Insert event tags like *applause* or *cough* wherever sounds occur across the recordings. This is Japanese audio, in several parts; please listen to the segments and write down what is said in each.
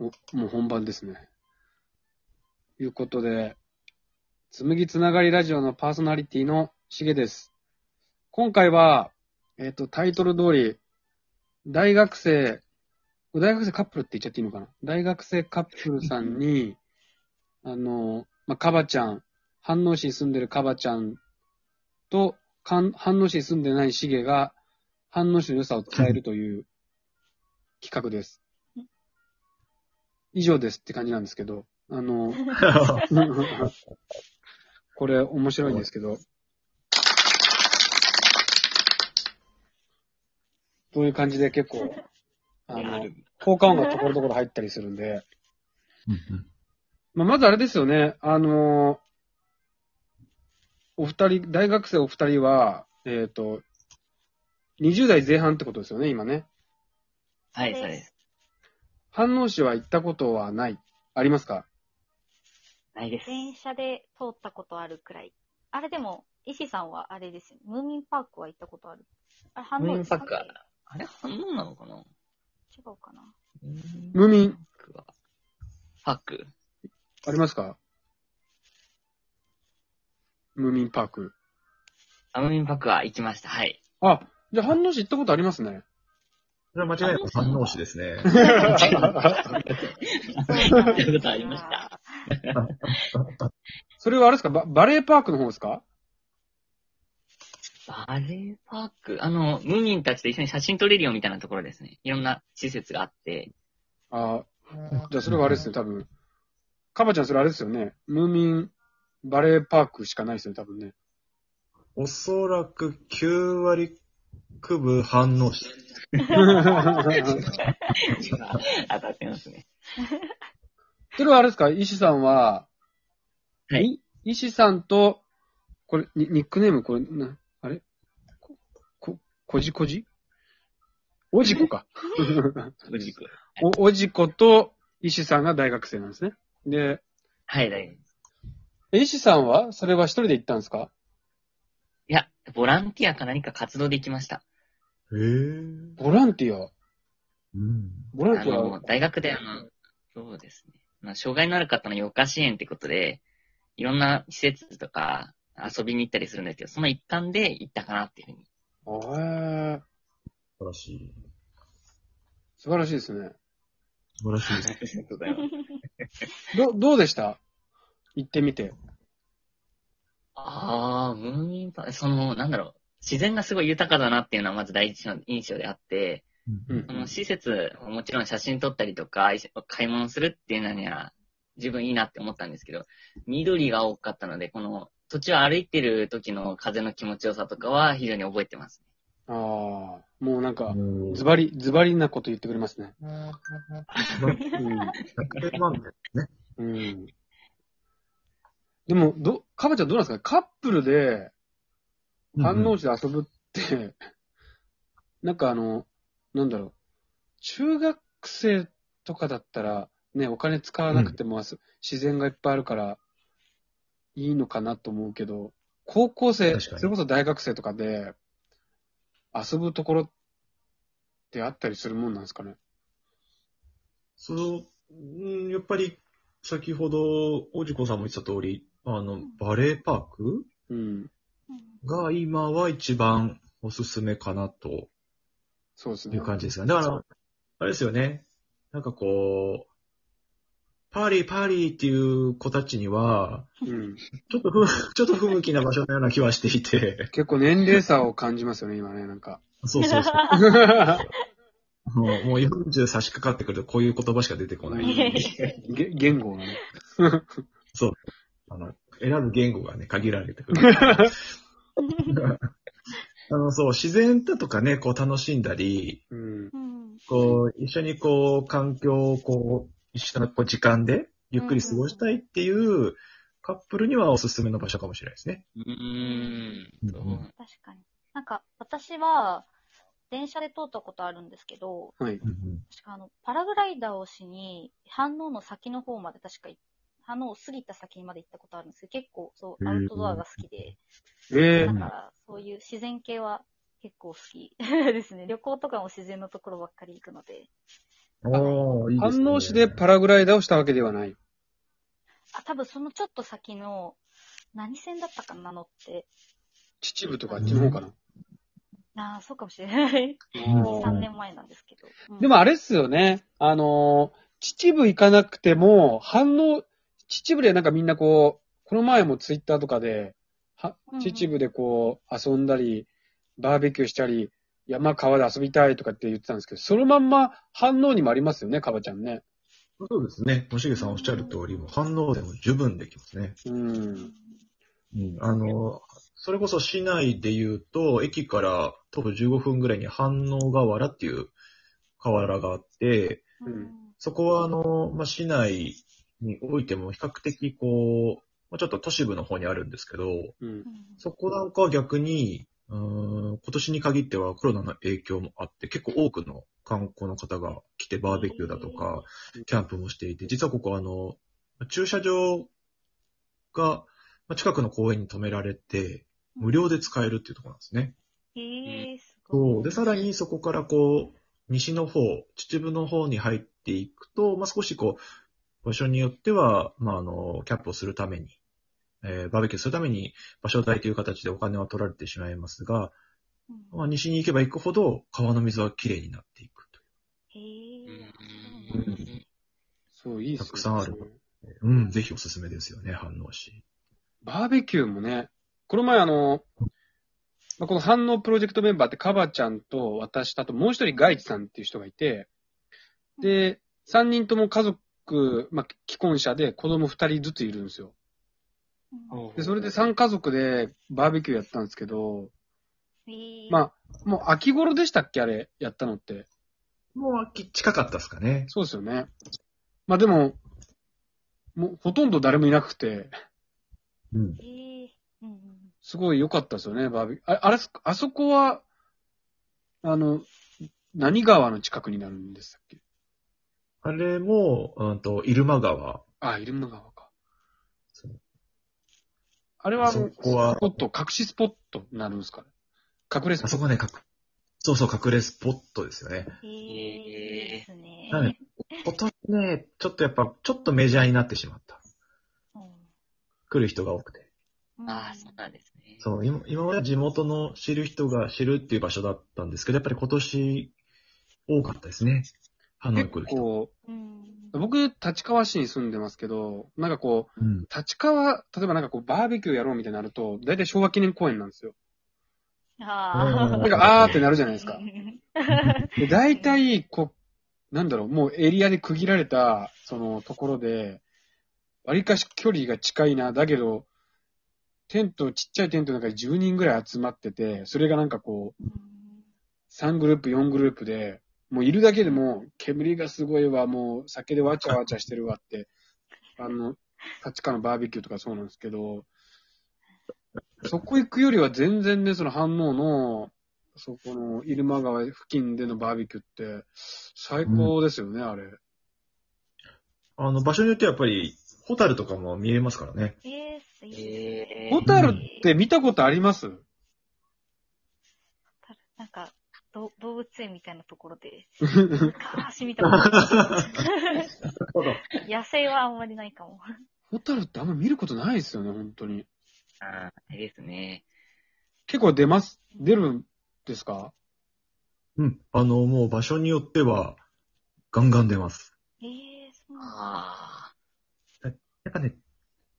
おもう本番ですね。いうことで、つむぎつながりラジオのパーソナリティのしげです。今回は、えっ、と、タイトル通り、大学生、大学生カップルって言っちゃっていいのかな？大学生カップルさんに、*laughs* あの、まあ、カバちゃん、飯能市に住んでるカバちゃんと、かん飯能市に住んでないしげが、飯能市の良さを伝えるという企画です。以上ですって感じなんですけど、あの、*laughs* これ面白いんですけど、こういう感じで結構、あの、効果音がところどころ入ったりするんで、まあ、まずあれですよね、あのお二人、大学生お二人は、えっ、と、20代前半ってことですよね、今ね。はい、そうです。飯能市は行ったことはない。ありますか？ないです。電車で通ったことあるくらい。あれでも、石さんはあれですよね。ムーミンパークは行ったことある。あれ、反ムー応ですかミンパックは、あれ？反応なのかな？違うかな？ムーミンパックありますか？ムーミンパーク。あ、ムーミンパックは行きました。はい。あ、じゃあ飯能市行ったことありますね。それは間違いなく反応詞ですね。行ったことありました。*laughs* それはあれですか？ババレーパークの方ですか？バレーパーク？あの、ムーミンたちと一緒に写真撮れるよみたいなところですね。いろんな施設があって。あじゃあそれはあれですね、多分。カバちゃんそれあれですよね。ムーミンバレーパークしかないですよね、多分ね。おそらく9割区部反応詞。当たってますね。それはあれですか？石さんは、はいい石さんと、これ、ニニックネーム、これ、な、あれ？こ、こ、こじこじ？おじこか。無事 *laughs* お、おじこと石さんが大学生なんですね。で、はい、大丈夫です。え石さんはそれは一人で行ったんですか？いや、ボランティアか何か活動で行きました。へぇボランティア。うん。ボランティあの、ア。大学であの、そうですね。まあ、障害のある方の余暇支援ってことで、いろんな施設とか遊びに行ったりするんですけど、その一環で行ったかなっていうふうに。へー素晴らしい。素晴らしいですね。素晴らしいです。ありがとうございます。ど、どうでした？行ってみて。ああ、ムーミンパその、なんだろう、自然がすごい豊かだなっていうのはまず第一の印象であって、うんその施設、もちろん写真撮ったりとか、買い物するっていうのには十分いいなって思ったんですけど、緑が多かったので、この途中歩いてる時の風の気持ちよさとかは非常に覚えてます。ああ、もうなんか、ズバリ、ズバリなこと言ってくれますね。100万ね。うん。うん。でも、ど、かばちゃんどうなんですか？カップルで、反応して遊ぶって、なんかあの、なんだろう、中学生とかだったら、ね、お金使わなくても、自然がいっぱいあるから、いいのかなと思うけど、高校生、それこそ大学生とかで、遊ぶところってあったりするもんなんですかね？その、うんやっぱり、先ほど、おじこさんも言ってた通り、あの、バレーパーク？うん。が今は一番おすすめかなとそうですねいう。感じですかね。だから、あれですよね。なんかこう、パーリーパーリーっていう子たちには、うん。ちょっと不、*laughs* ちょっと不向きな場所のような気はしていて。結構年齢差を感じますよね、今ね、なんか。そうそうそう。*laughs* もうもう40差し掛かってくるとこういう言葉しか出てこない。げ言語がね。あの、選ぶ言語がね、限られてくる。*laughs* *laughs* あの、そう、自然だとかね、こう楽しんだり、うん。うんこう、一緒にこう、環境をこう、一緒のこう時間で、ゆっくり過ごしたいっていう、カップルにはおすすめの場所かもしれないですね。うーん。確かに。なんか、私は、電車で通ったことあるんですけど、はい。うん確かあの、パラグライダーをしに、反応の先の方まで確か行反応を過ぎた先まで行ったことあるんですけど、結構、そう、アウトドアが好きで、ええだから、そういう自然系は結構好きですね。*laughs* 旅行とかも自然のところばっかり行くので、おー、いいですね。反応市でパラグライダーをしたわけではない。あ、多分そのちょっと先の、何線だったかなのって。秩父とかあっちの方かな。ああ、そうかもしれない。うん3年前なんですけど。うんでもあれっすよね。あのー秩父行かなくても、反応、秩父でなんかみんなこう、この前もツイッターとかで、は秩父でこう、遊んだり、バーベキューしたり、山川で遊びたいとかって言ってたんですけど、そのまんま反応にもありますよね、かばちゃんね。そうですね。もしげさんおっしゃる通り、もう反応でも十分できますね。うん。うん。あの、それこそ市内で言うと、駅から徒歩15分ぐらいに反応河原っていう河原があって、うんそこはあの、まあ、市内においても比較的こう、まあ、ちょっと都市部の方にあるんですけど、うんう。んそこなんかは逆に、うーん今年に限ってはコロナの影響もあって、結構多くの観光の方が来てバーベキューだとか、キャンプもしていて、実はここあの、駐車場がまあ近くの公園に止められて、無料で使えるっていうところなんですね。へえ、すごい。そう。で、さらにそこからこう、西の方、秩父の方に入っていくと、まあ、少しこう、場所によっては、まあ、あの、キャンプをするために、えーバーベキューするために場所代という形でお金は取られてしまいますが、うんまあ、西に行けば行くほど川の水はきれいになっていくとへえ、うんそうなんだそう、いいっすよねたくさんある。うん、ぜひおすすめですよね、反応し。バーベキューもね、この前あの、まあ、この反応プロジェクトメンバーってカバちゃんと私とあともう一人ガイチさんっていう人がいて、で、三人とも家族、まあ、既婚者で子供二人ずついるんですよ。うんで、それで三家族でバーベキューやったんですけど、まあ、もう秋頃でしたっけ？あれ、やったのって。もう秋近かったですかね。そうですよね。まあでも、もうほとんど誰もいなくて、うん。すごい良かったですよね、バーベキュー。ああれ、あそこは、あの、何川の近くになるんでしたっけ？あれも、うんと、入間川。あ、入間川あれは、あのそこはスポット、隠しスポットになるんですかね？隠れスポット。あそこね、かく、そうそう、隠れスポットですよね。へえ、いいですね。はい今年ね、ちょっとやっぱ、ちょっとメジャーになってしまった。うん来る人が多くて。ああ、そうなんですね。そう、今、今までは地元の知る人が知るっていう場所だったんですけど、やっぱり今年、多かったですね。反応結来る人。構、うん僕、立川市に住んでますけど、なんかこう、うん。立川、例えばなんかこう、バーベキューやろうみたいになると、だいたい昭和記念公園なんですよ。ああ。うんなんか、あーってなるじゃないですかう。ん *laughs* で、大体、こう、なんだろう、もうエリアで区切られた、そのところで、割かし距離が近いな、だけど、テント、ちっちゃいテントの中に10人ぐらい集まってて、それがなんかこう、3グループ、4グループで、もういるだけでも、煙がすごいわ、もう酒でわちゃわちゃしてるわって、あの、立川のバーベキューとかそうなんですけど、そこ行くよりは全然ね、その反応の、そこの入間川付近でのバーベキューって、最高ですよね、あれ。あの、場所によってはやっぱり、ホタルとかも見えますからね。えー、すいいですねえホタルって見たことありますなんか、ど動物園みたいなところで、*laughs* 昔見たことある *laughs* 野生はあんまりないかも。ホタルってあんま見ることないですよね、本当に。ああ、ですね。結構出ます、出るんですか？うん。あの、もう場所によっては、ガンガン出ます。えー、そうなんだ。あやっぱね、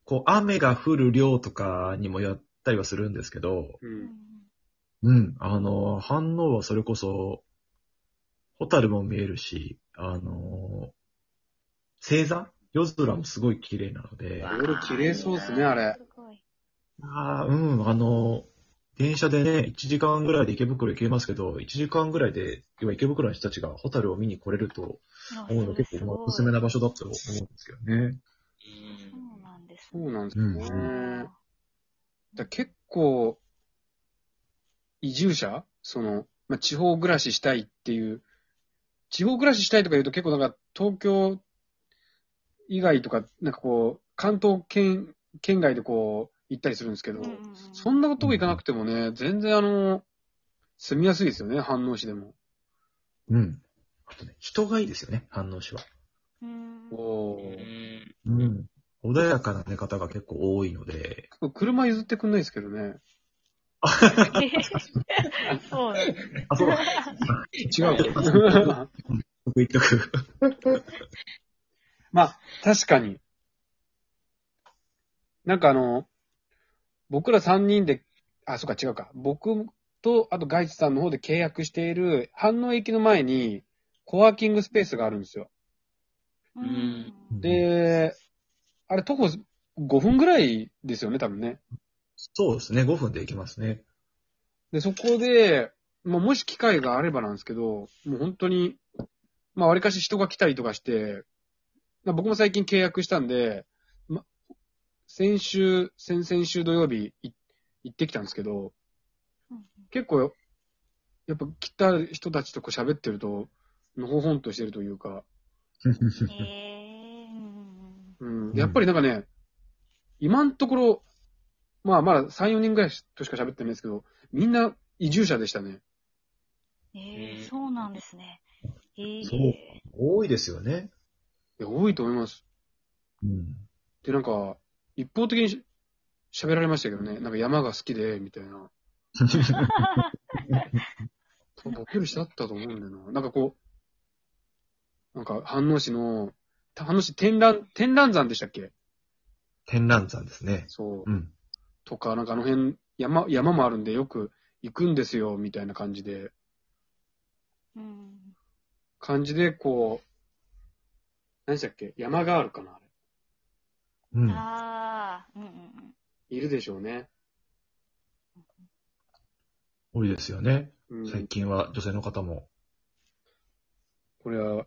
こう、雨が降る量とかにもやったりはするんですけど、う。うんんうん。あの、反応はそれこそ、ホタルも見えるし、あの、星座？夜空もすごい綺麗なので、わ夜綺麗そうですね、あれ。すごい。ああ、うん、あの、電車でね、1時間ぐらいで池袋行けますけど、1時間ぐらいで、要は池袋の人たちがホタルを見に来れると思うの結構まあおすすめな場所だと思うんですけどね。ーうんそうなんですそうね。なんですよね。うん結構、移住者？その、まあ、地方暮らししたいっていう、地方暮らししたいとか言うと結構なんか東京以外とか、なんかこう、関東圏、県外でこう、行ったりするんですけど、そんなとこ行かなくてもね、全然あの、住みやすいですよね、飯能市でも。うん。あとね、人がいいですよね、反応市は。うーん。おうーん。うん。穏やかな寝方が結構多いので、車譲ってくんないですけどね。そうだ。あ、そうだ。違うか。僕言っとく。まあ、確かに。なんかあの、僕ら3人で、あ、そうか違うか。僕と、あとガイチさんの方で契約している、反応駅の前に、コワーキングスペースがあるんですよ。ううんん。で、あれ徒歩5分ぐらいですよね、多分ね。そうですね、5分で行きますね。で、そこで、まあ、もし機会があればなんですけど、もう本当に、まあ、割かし人が来たりとかして、まあ僕も最近契約したんで、ま、先週、先々週土曜日い行ってきたんですけど、うん結構、やっぱ来た人たちとこう喋ってると、のほほんとしてるというか、うん、やっぱりなんかね、今のところ、まあまだ3、4人ぐらいとしか喋ってないですけど、みんな移住者でしたね。えー、そうなんですね。えー、そう多いですよね。いや、多いと思います。うん。で、なんか、一方的にし喋られましたけどね、なんか山が好きで、みたいな。多分ボケる人だったと思うんだよな。なんかこう、なんか、飯能市の、飯能市天覧、天覧山でしたっけ？天覧山ですね。そう。うん。とか、なんかあの辺、山、山もあるんでよく行くんですよ、みたいな感じで、うん。感じで、こう、何でしたっけ？山があるかなあれ。うん。ああ、うんうんうん。いるでしょうね。多いですよね。うん。最近は女性の方も。これは、